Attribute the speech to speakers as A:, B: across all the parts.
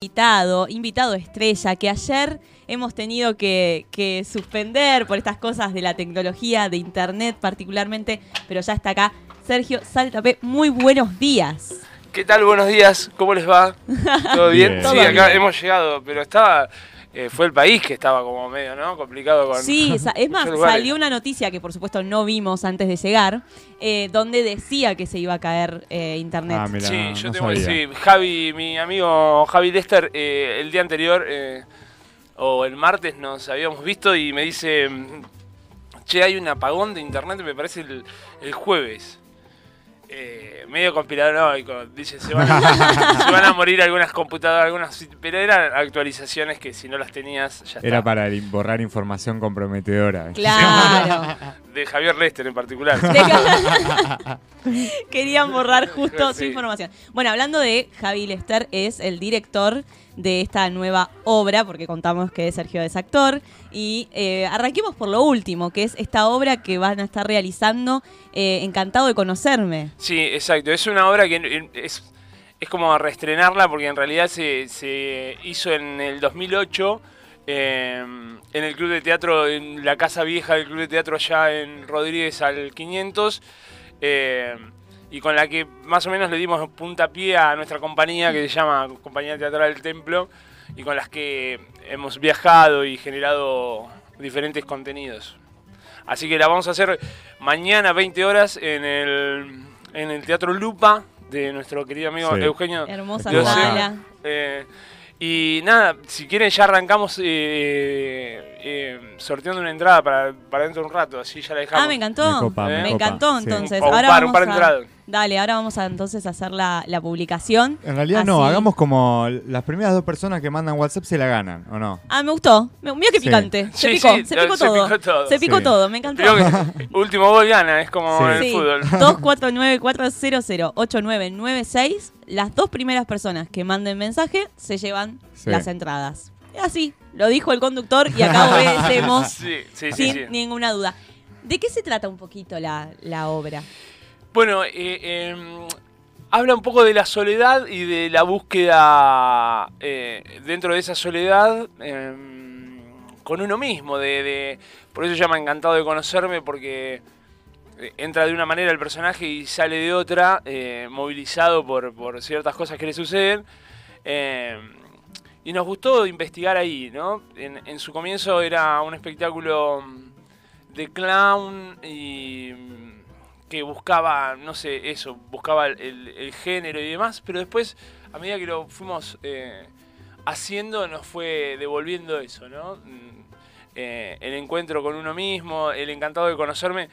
A: invitado, invitado estrella, que ayer hemos tenido que, que, suspender por estas cosas de la tecnología, de internet particularmente, pero ya está acá. Sergio Saltapé, muy buenos días.
B: ¿Qué tal? Buenos días, ¿cómo les va? ¿Todo bien? Sí, acá hemos llegado, pero estaba eh, fue el país que estaba como medio, ¿no? Complicado con.
A: Sí, es más, salió una noticia que por supuesto no vimos antes de llegar, eh, donde decía que se iba a caer eh, internet.
B: Ah, sí, yo tengo que decir, Javi, mi amigo Javi Lester, el día anterior o el martes nos habíamos visto y me dice, che, hay un apagón de internet, me parece el, el jueves eh, medio conspiranoico. Dice, se van, a, se van, a, morir algunas computadoras, algunas, pero eran actualizaciones que si no las tenías ya
C: Era para borrar información comprometedora.
A: Claro.
B: De Javier Lester en particular.
A: Querían borrar justo su información. Bueno, hablando de Javi Lester, es el director de esta nueva obra, porque contamos que Sergio es actor. Y eh, arranquemos por lo último, que es esta obra que van a estar realizando, eh, Encantado de conocerme.
B: Sí, exacto. Es una obra que es, es como reestrenarla, porque en realidad se, se hizo en el 2008. Eh, en el club de teatro, en la casa vieja del club de teatro allá en Rodríguez al 500 y con la que más o menos le dimos puntapié a nuestra compañía que se llama Compañía Teatral del Templo y con las que hemos viajado y generado diferentes contenidos. Así que la vamos a hacer mañana 20 horas en el, en el Teatro Lupa de nuestro querido amigo Eugenio.
A: Hermosa sala.
B: Eh, y nada, si quieren ya arrancamos eh, eh, sorteando una entrada para, para dentro de un rato, así ya la dejamos.
A: Ah, me encantó. Me, encantó entonces.
B: ahora vamos a,
A: Dale, ahora vamos a entonces hacer la, la publicación.
C: En realidad no, hagamos como las primeras dos personas que mandan WhatsApp se la ganan, ¿o no?
A: Ah, me gustó. Mira qué picante. Se, picó, se, picó, todo. Se picó todo, me encantó.
B: último gol gana, es como en el fútbol.
A: 249-400-8996. Las dos primeras personas que manden mensaje se llevan las entradas. Así, lo dijo el conductor y acá obedecemos sin ninguna duda. ¿De qué se trata un poquito la, la obra?
B: Bueno, eh, em, habla un poco de la soledad y de la búsqueda eh, dentro de esa soledad em, con uno mismo. De, por eso se llama Encantado de conocerme, porque eh, entra de una manera el personaje y sale de otra, movilizado por, ciertas cosas que le suceden. Y nos gustó investigar ahí, ¿no? en su comienzo era un espectáculo de clown y que buscaba, no sé, eso, buscaba el, género y demás, pero después, a medida que lo fuimos eh, haciendo, nos fue devolviendo eso, ¿no? Mm, eh, el encuentro con uno mismo, el encantado de conocerme,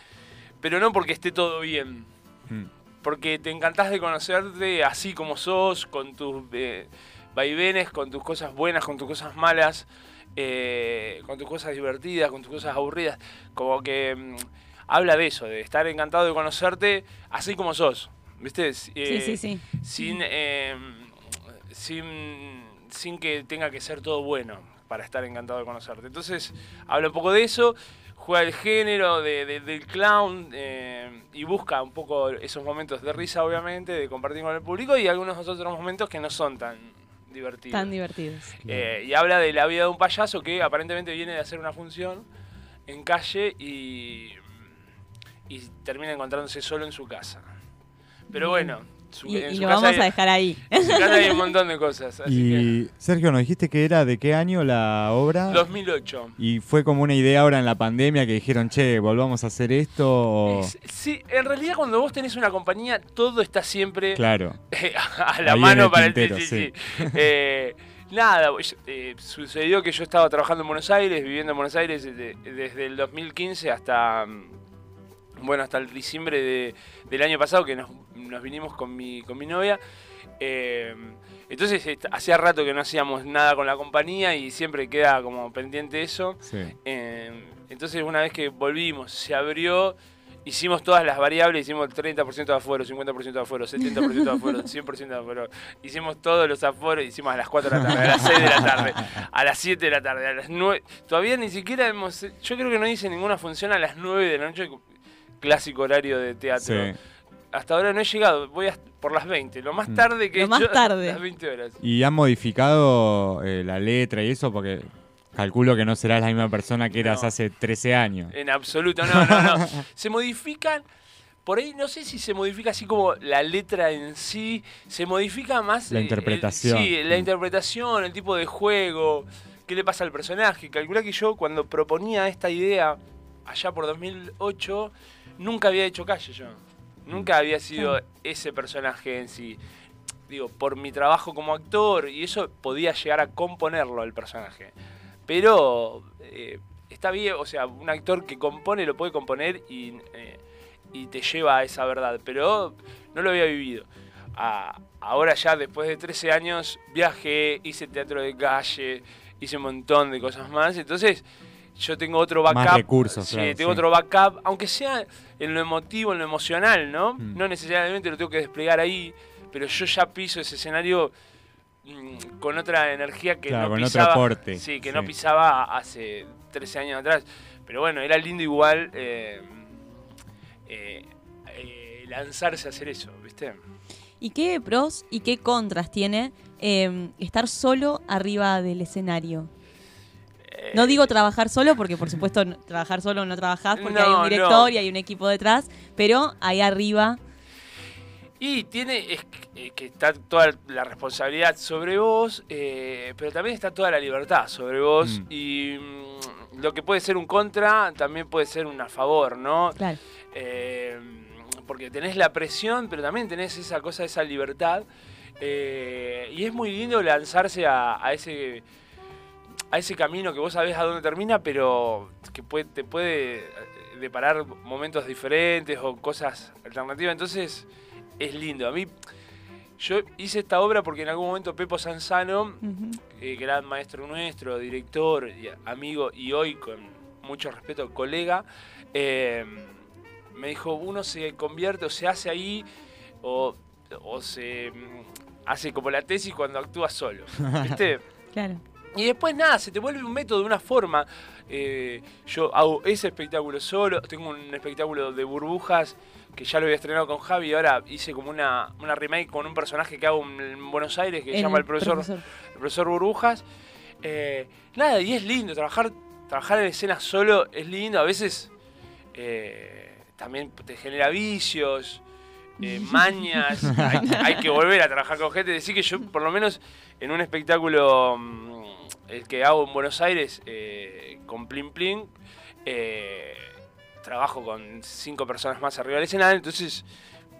B: pero no porque esté todo bien, mm. porque te encantás de conocerte así como sos, con tus eh, vaivenes, con tus cosas buenas, con tus cosas malas, con tus cosas divertidas, con tus cosas aburridas, como que mm, habla de eso, de estar encantado de conocerte así como sos. ¿Viste?
A: sí, sí, eh, sí.
B: Sin, em, sin, sin que tenga que ser todo bueno para estar encantado de conocerte. Entonces, habla un poco de eso, juega el género del clown eh, y busca un poco esos momentos de risa, obviamente, de compartir con el público y algunos otros momentos que no son tan divertidos.
A: Tan divertidos.
B: Eh, y habla de la vida de un payaso que aparentemente viene de hacer una función en calle y y termina encontrándose solo en su casa. Pero bueno,
A: y, lo vamos a dejar ahí.
B: En su casa hay un montón de cosas.
C: y Sergio, ¿nos dijiste que era de qué año la obra?
B: 2008.
C: ¿Y fue como una idea ahora en la pandemia que dijeron, che, volvamos a hacer esto?
B: sí, en realidad cuando vos tenés una compañía, todo está siempre
C: claro.
B: a la mano para el... Sí, sí. Eh, nada, eh, sucedió que yo estaba trabajando en Buenos Aires, viviendo en Buenos Aires desde, desde el 2015 hasta bueno, hasta el diciembre del año pasado que nos, vinimos con mi, con mi novia. Eh, entonces hacía rato que no hacíamos nada con la compañía y siempre queda como pendiente eso. Eh, entonces una vez que volvimos, se abrió, hicimos todas las variables, hicimos el 30% de afuero, 50% de afuero, 70% de afuero, 100% de afuero. Hicimos todos los aforos, hicimos a las 4 de la tarde, a las 6 de la tarde, a las 7 de la tarde, a las 9. Todavía ni siquiera hemos... Yo creo que no hice ninguna función a las 9 de la noche clásico horario de teatro. hasta ahora no he llegado, voy a, por las 20, lo más
C: Mm.
B: tarde que
A: Lo
B: he
A: más
B: hecho,
A: tarde.
B: las 20 horas.
C: ¿Y han modificado eh, la letra y eso? Porque calculo que no serás la misma persona que eras
B: No.
C: hace 13 años.
B: En absoluto, no, no, no. Se modifican, por ahí no sé si se modifica así como la letra en sí, se modifica más...
C: La
B: eh, el-
C: interpretación.
B: sí, la interpretación, el tipo de juego, qué le pasa al personaje. Calculá que yo cuando proponía esta idea, allá por 2008, nunca había hecho calle yo. Nunca había sido ese personaje en sí. Digo, por mi trabajo como actor y eso podía llegar a componerlo el personaje. Pero eh, está bien, o sea, un actor que compone lo puede componer y, eh, y te lleva a esa verdad, pero no lo había vivido. Ah, ahora ya después de 13 años viajé, hice teatro de calle, hice un montón de cosas más, entonces yo tengo otro
C: Más
B: backup.
C: recursos,
B: sí,
C: claro,
B: tengo
C: sí.
B: otro backup, aunque sea en lo emotivo, en lo emocional, ¿no?
C: Mm.
B: No necesariamente lo tengo que desplegar ahí, pero yo ya piso ese escenario mm, con otra energía que
C: Claro,
B: no
C: con otro
B: pisaba.
C: aporte,
B: Sí, que
C: sí.
B: no pisaba hace 13 años atrás. Pero bueno, era lindo igual eh, eh, eh, lanzarse a hacer eso, ¿viste?
A: ¿Y qué pros y qué contras tiene eh, estar solo arriba del escenario? No digo trabajar solo, porque por supuesto no- trabajar solo no trabajás, porque hay un director
B: no.
A: y hay un equipo detrás, pero ahí arriba,
B: Y tiene es que, eh, que está toda la responsabilidad sobre vos, eh, pero también está toda la libertad sobre vos.
C: Mm.
B: Y mm, lo que puede ser un contra también puede ser un a favor, ¿no?
A: claro.
B: Eh, porque tenés la presión, pero también tenés esa cosa, esa libertad. Eh, y es muy lindo lanzarse a, a ese a ese camino que vos sabés a dónde termina, pero que puede- te puede eh, deparar momentos diferentes o cosas alternativas. Entonces es lindo. A mí, yo hice esta obra porque en algún momento Pepo Sanzano eh, gran maestro nuestro, director, amigo y hoy con mucho respeto colega, eh, me dijo, uno se convierte o se hace ahí o, o se mm, hace como la tesis cuando actúa solo. ¿Viste?
A: Claro.
B: Y después nada, se te vuelve un método de una forma. Eh, yo hago ese espectáculo solo, tengo un espectáculo de burbujas que ya lo había estrenado con Javi y ahora hice como una, una remake con un personaje que hago en, en Buenos Aires que se llama el profesor, el profesor Burbujas. Eh, nada, y es lindo, trabajar, trabajar en escena solo es lindo, a veces eh, también te genera vicios, eh, mañas, hay, hay que volver a trabajar con gente, decir que yo por lo menos en un espectáculo mm, el que hago en Buenos Aires eh, con Plin Plin, eh, trabajo con cinco personas más arriba del escenario, entonces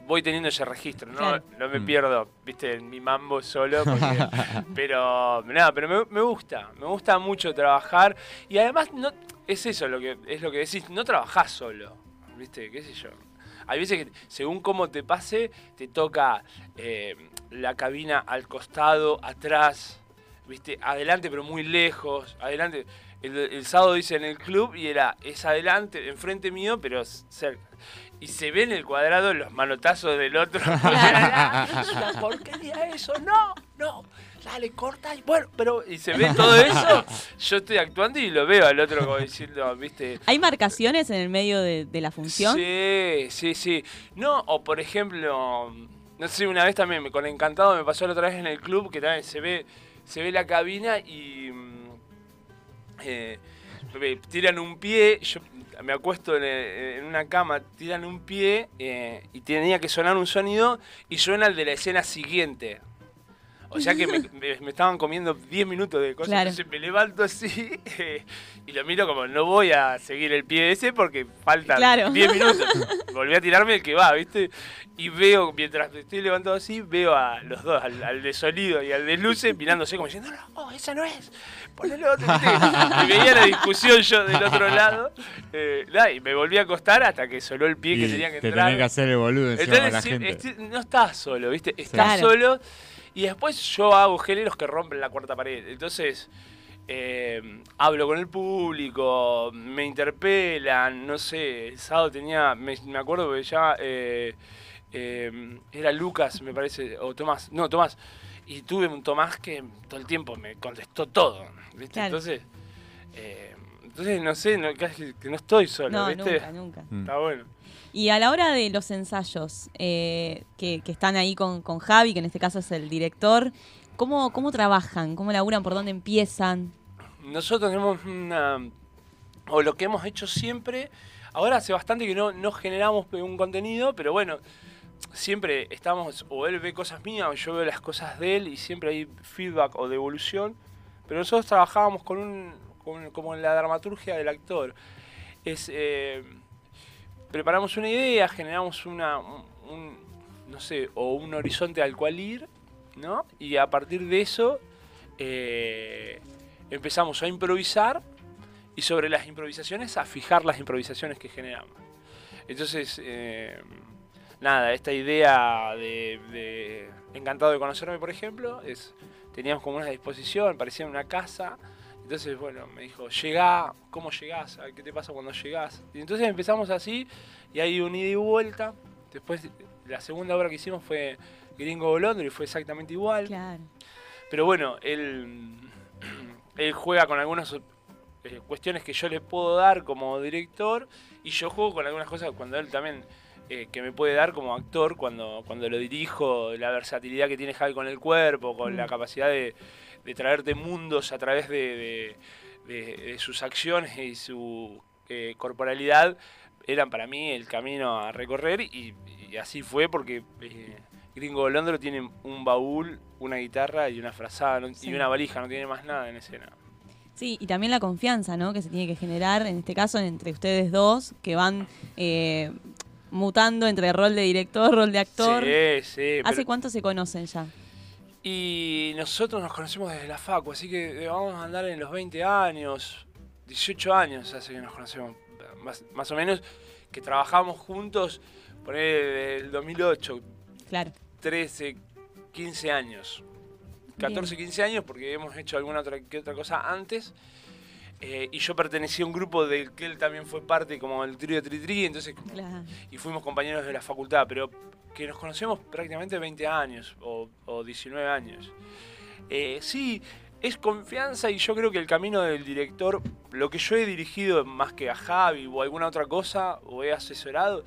B: voy teniendo ese registro, ¿no?
A: Claro.
B: No me
C: Mm.
B: pierdo, viste, en mi mambo solo, porque- pero nada, pero me, me gusta, me gusta mucho trabajar y además no es eso lo que es lo que decís, no trabajás solo, viste, qué sé yo. Hay veces que según cómo te pase, te toca eh, la cabina al costado, atrás, viste, adelante pero muy lejos, adelante. El, el sábado dice en el club y era, es adelante, enfrente mío, pero cerca. Y se ve en el cuadrado los manotazos del otro. es una porquería eso, no, no, dale, corta y bueno, pero. Y se ve todo eso, yo estoy actuando y lo veo al otro como diciendo, viste.
A: ¿Hay marcaciones en el medio de, de la función?
B: Sí, sí, sí. No, o por ejemplo, no sé, una vez también con Encantado me pasó la otra vez en el club que también se ve, se ve la cabina y mm, eh, tiran un pie, yo me acuesto en, en una cama, tiran un pie eh, y tenía que sonar un sonido y suena el de la escena siguiente. O sea que me, me- me estaban comiendo 10 minutos de cosas,
A: Claro.
B: entonces me levanto así eh, y lo miro como no voy a seguir el pie ese porque faltan
A: Claro.
B: 10 minutos. Volví a tirarme el que va, ¿viste? Y veo, mientras me estoy levantado así, veo a los dos, al, al de sonido y al de luces, mirándose como diciendo, no, no, esa no es, ponele otro. Y veía la discusión yo del otro lado. eh, y me volví a acostar hasta que sonó el pie que tenía que
C: te
B: entrar.
C: tenés que hacer el boludo encima de la
B: Entonces,
C: gente.
B: este- no estás solo, ¿viste? Estás
A: Claro.
B: solo. Y después yo hago géneros que rompen la cuarta pared. Entonces, eh, hablo con el público, me interpelan, no sé. El sábado tenía, me, me acuerdo que ya eh, eh, era Lucas, me parece, o Tomás. No, Tomás. Y tuve un Tomás que todo el tiempo me contestó todo. ¿viste?
A: Claro.
B: Entonces, eh, Entonces, no sé, no, casi que no estoy solo,
A: No,
B: ¿viste?
A: nunca, nunca.
C: Mm.
B: Está bueno.
A: Y a la hora de los ensayos, eh, que, están ahí con, Javi, que en este caso es el director, ¿cómo, ¿cómo trabajan? ¿Cómo laburan? ¿Por dónde empiezan?
B: Nosotros tenemos una. O lo que hemos hecho siempre. Ahora hace bastante que no, generamos un contenido, pero bueno, siempre estamos. O él ve cosas mías, o yo veo las cosas de él, y siempre hay feedback o devolución. Pero nosotros trabajábamos con un. como en la dramaturgia del actor. Es. eh, preparamos una idea, generamos una. un- no sé, o un horizonte al cual ir, ¿no? Y a partir de eso. eh, empezamos a improvisar y sobre las improvisaciones a fijar las improvisaciones que generamos. Entonces, eh, nada, esta idea de, de Encantado de conocerme, por ejemplo, es teníamos como una disposición, parecía una casa. Entonces, bueno, me dijo, llegá, ¿cómo llegás? ¿Qué te pasa cuando llegás? Y entonces empezamos así y hay un ida y vuelta. Después, la segunda obra que hicimos fue Gringo Volando y fue exactamente igual.
A: Claro.
B: Pero bueno, él, él juega con algunas eh, cuestiones que yo le puedo dar como director y yo juego con algunas cosas cuando él también eh, que me puede dar como actor cuando, cuando lo dirijo, la versatilidad que tiene Javi con el cuerpo, con la
A: Mm.
B: capacidad de, de traerte mundos a través de, de- de- de sus acciones y su eh, corporalidad, eran para mí el camino a recorrer y, y así fue porque eh, Gringo Londro tiene un baúl, una guitarra y una frazada no-
A: Sí.
B: y una valija, no tiene más nada en escena.
A: Sí, y también la confianza, ¿no? Que se tiene que generar, en este caso, entre ustedes dos, que van eh, mutando entre rol de director, rol de actor.
B: Sí, sí.
A: ¿Hace
B: pero-
A: cuánto se conocen ya?
B: Y nosotros nos conocemos desde la facu, así que eh, vamos a andar en los 20 años, 18 años hace que nos conocemos, más, más o menos, que trabajamos juntos, por el 2008,
A: Claro.
B: 13, 15 años. 14, 15 años porque hemos hecho alguna otra, que otra cosa antes. Eh, y yo pertenecía a un grupo del que él también fue parte, como el trío Tri Tri, entonces
A: Claro.
B: y fuimos compañeros de la facultad, pero que nos conocemos prácticamente 20 años o, o 19 años. Eh, sí, es confianza y yo creo que el camino del director, lo que yo he dirigido más que a Javi o alguna otra cosa, o he asesorado,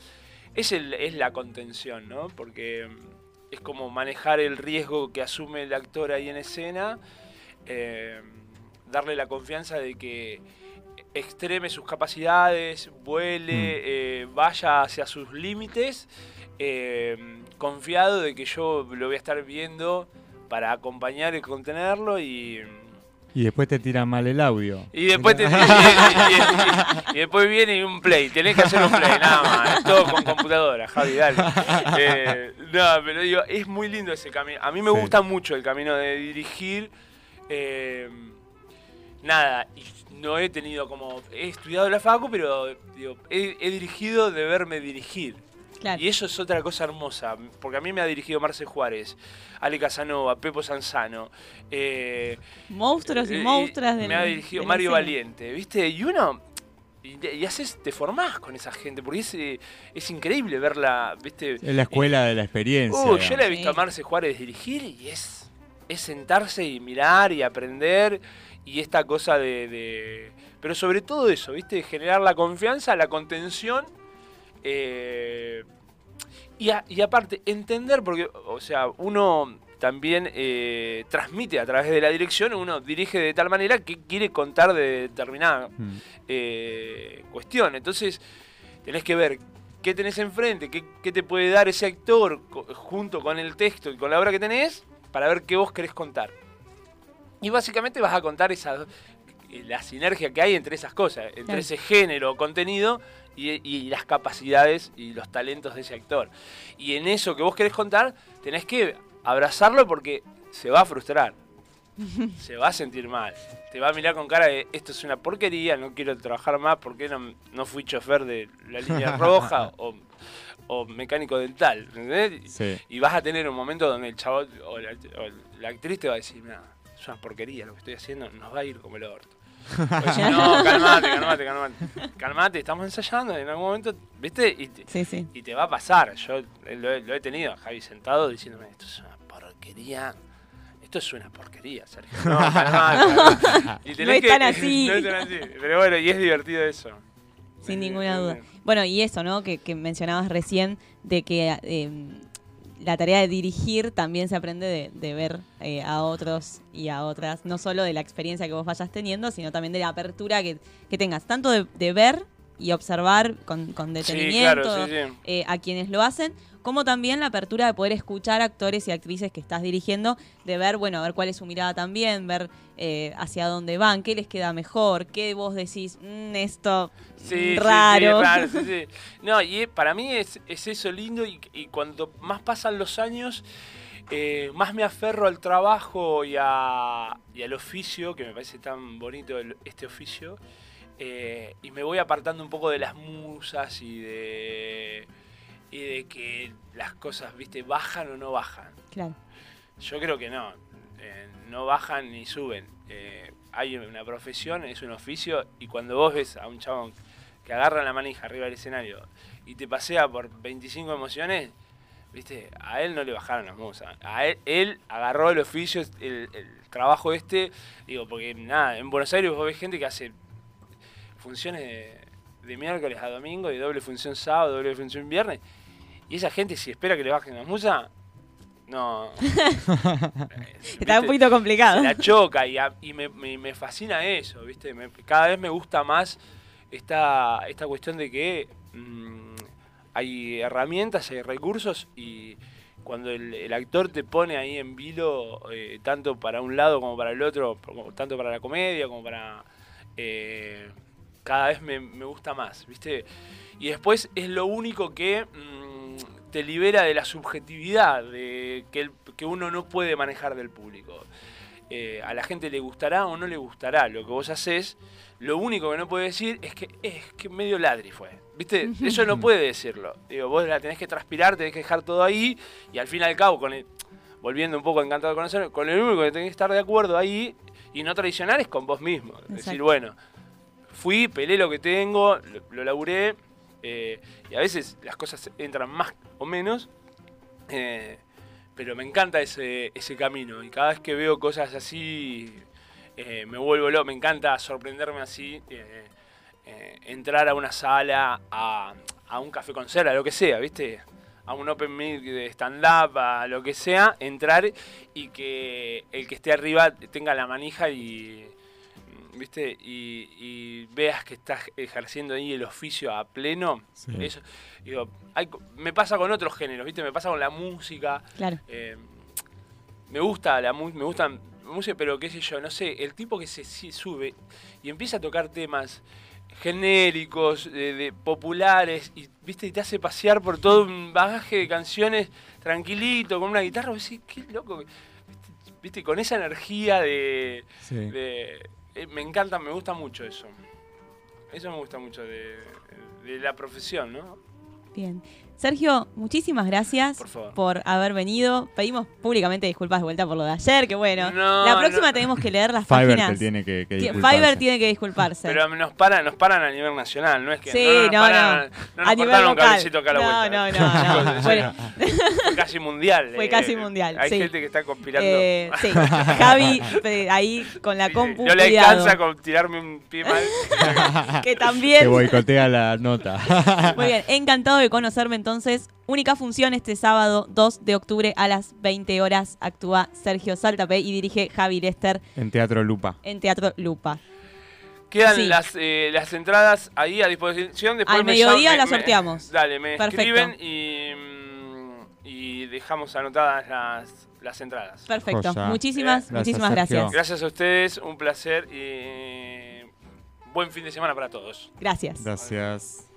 B: es, el, es la contención, ¿no? Porque mm, es como manejar el riesgo que asume el actor ahí en escena, eh, darle la confianza de que extreme sus capacidades, vuele, eh, vaya hacia sus límites, eh, confiado de que yo lo voy a estar viendo para acompañar y contenerlo y,
C: Y después te tiran mal el audio.
B: y después te- y- y- después viene un play, tenés que hacer un play, nada más, es todo con computadora, Javi, dale. Eh, no, pero digo, es muy lindo ese camino. A mí me
C: Sí.
B: gusta mucho el camino de dirigir. eh, nada, y no he tenido como. He estudiado la facu, pero digo, he, he dirigido de verme dirigir.
A: Claro.
B: Y eso es otra cosa hermosa, porque a mí me ha dirigido Marce Juárez, Ale Casanova, Pepo Sanzano. eh,
A: Monstruos y
B: eh,
A: monstruas del
B: Me ha dirigido
A: de
B: Mario. Valiente, ¿viste? Y uno. Y, y haces, te formás con esa gente, porque es, eh, es increíble verla, ¿viste?
C: Es la escuela de la experiencia.
B: Uh, yo la he visto a. Marce Juárez dirigir y es, es sentarse y mirar y aprender y esta cosa de, de- Pero sobre todo eso, ¿viste? Generar la confianza, la contención eh, y, a- y aparte entender, porque, o sea, uno también eh, transmite a través de la dirección, uno dirige de tal manera que quiere contar de determinada
C: Mm.
B: eh, cuestión. Entonces, tenés que ver qué tenés enfrente, qué, qué te puede dar ese actor co- junto con el texto y con la obra que tenés, para ver qué vos querés contar. Y básicamente vas a contar esa, la sinergia que hay entre esas cosas, entre
A: Claro.
B: ese género, contenido y, y las capacidades y los talentos de ese actor. Y en eso que vos querés contar, tenés que abrazarlo porque se va a frustrar. se va a sentir mal. Te va a mirar con cara de esto es una porquería, no quiero trabajar más porque no, no fui chofer de la línea roja o, o mecánico dental. ¿entendés?
C: Sí.
B: Y vas a tener un momento donde el chavo o la, o la actriz te va a decir, mira, es una porquería lo que estoy haciendo, nos va a ir como el orto. No, calmate, calmate, calmate. Calmate, estamos ensayando en algún momento, ¿viste? Y te,
A: Sí, sí.
B: y te va a pasar. Yo lo he, lo he tenido a Javi sentado diciéndome, esto es una porquería, esto es una porquería, Sergio. No, calmate. Y
A: No es tan así.
B: no es tan así. Pero bueno, y es divertido eso.
A: Sin ninguna duda. Bueno, y eso, ¿no? Que, que mencionabas recién, de que eh, la tarea de dirigir también se aprende de, ver eh, a otros y a otras, no solo de la experiencia que vos vayas teniendo, sino también de la apertura que, que tengas, tanto de ver y observar con, con
B: Sí,
A: detenimiento
B: claro, sí, sí.
A: eh, a quienes lo hacen, como también la apertura de poder escuchar actores y actrices que estás dirigiendo, de ver, bueno, a ver cuál es su mirada también, ver eh, hacia dónde van, qué les queda mejor, qué vos decís, "Mm, esto raro.
B: raro. No, y para mí es, es eso lindo y, y cuanto más pasan los años, eh, más me aferro al trabajo y, a, y al oficio, que me parece tan bonito el- este oficio, eh, y me voy apartando un poco de las musas y de, y de que las cosas, viste, bajan o no bajan.
A: Claro.
B: Yo creo que no. eh, no bajan ni suben. Eh, hay una profesión, es un oficio, y cuando vos ves a un chabón que agarra la manija arriba del escenario y te pasea por 25 emociones, viste, a él no le bajaron las musas. A él, él agarró el oficio, el, el trabajo este, digo, porque nada, en Buenos Aires vos ves gente que hace funciones de, de miércoles a domingo, y doble función sábado, doble función viernes, y esa gente si espera que le bajen las musas, no.
A: Está un poquito complicado.
B: se la choca y, a- y me, me- me fascina eso, ¿viste? Me- cada vez me gusta más esta, esta cuestión de que mm, hay herramientas, hay recursos y cuando el, el actor te pone ahí en vilo, eh, tanto para un lado como para el otro, como- tanto para la comedia como para... eh, cada vez me, me gusta más, ¿viste? Y después es lo único que mm, te libera de la subjetividad de que, el- que uno no puede manejar del público. Eh, a la gente le gustará o no le gustará lo que vos haces. Lo único que no puede decir es que es que medio ladri fue. ¿Viste? Eso no puede decirlo. Digo, vos la tenés que transpirar, tenés que dejar todo ahí y al fin y al cabo, con el- volviendo un poco encantado de conocer, con el único que tenés que estar de acuerdo ahí y no traicionar es con vos mismo. Decir,
A: Exacto.
B: bueno, fui, pelé lo que tengo, lo, lo laburé, eh, y a veces las cosas entran más o menos, eh, pero me encanta ese, ese camino, y cada vez que veo cosas así, eh, me vuelvo loco, me encanta sorprenderme así, entrar a una sala, a, a un café con cera, lo que sea, ¿viste? A un open mic de stand-up, a lo que sea, entrar y que el que esté arriba tenga la manija y, ¿viste? Y, y veas que estás ejerciendo ahí el oficio a pleno.
C: Sí.
B: Eso, digo, hay co- me pasa con otros géneros, ¿viste? Me pasa con la música.
A: Claro.
B: eh, me gusta la me gusta la música, pero qué sé yo, no sé, el tipo que se si- sube y empieza a tocar temas genéricos, de, de populares, y viste, y te hace pasear por todo un bagaje de canciones tranquilito, con una guitarra, vos decís, qué loco, viste, viste, con esa energía de,
C: Sí.
B: de- eh, me encanta, me gusta mucho eso. Eso me gusta mucho de, de la profesión, ¿no?
A: Bien. Sergio, muchísimas gracias
B: Por favor.
A: haber venido. Pedimos públicamente disculpas de vuelta por lo de ayer, que bueno.
B: No,
A: la próxima
B: no.
A: tenemos que leer las
C: Fiverr
A: páginas.
C: tiene que, que.
A: Fiverr tiene que disculparse.
B: Pero nos paran, nos paran a nivel nacional, no es que
A: Sí,
B: no, nos
A: no,
B: paran-
A: no.
B: no nos
A: A nivel
B: cortaron un
A: local.
B: cablecito acá a la
A: No,
B: vuelta.
A: no, no, Bueno.
B: Fue casi mundial.
A: Fue
B: eh.
A: casi mundial,
B: Hay
A: sí.
B: gente que está conspirando.
A: Eh, sí, Javi, eh, ahí con la compu,
B: no le alcanza con tirarme un pie mal.
A: Que también.
C: boicotea la nota.
A: Muy bien, encantado de conocerme entonces. Única función este sábado 2 de octubre a las 20 horas actúa Sergio Saltape y dirige Javi Lester
C: en Teatro Lupa.
A: en Teatro Lupa.
B: Quedan
A: Sí.
B: las, eh, las entradas ahí a disposición. Después
A: Al
B: me
A: mediodía las
B: me-
A: sorteamos.
B: Dale, me
A: Perfecto.
B: escriben y, mm, y dejamos anotadas las, las entradas.
A: Perfecto.
C: Joya.
A: Muchísimas, muchísimas
C: Sergio.
A: gracias.
B: Gracias a ustedes, un placer y buen fin de semana para todos.
A: Gracias.
C: Gracias.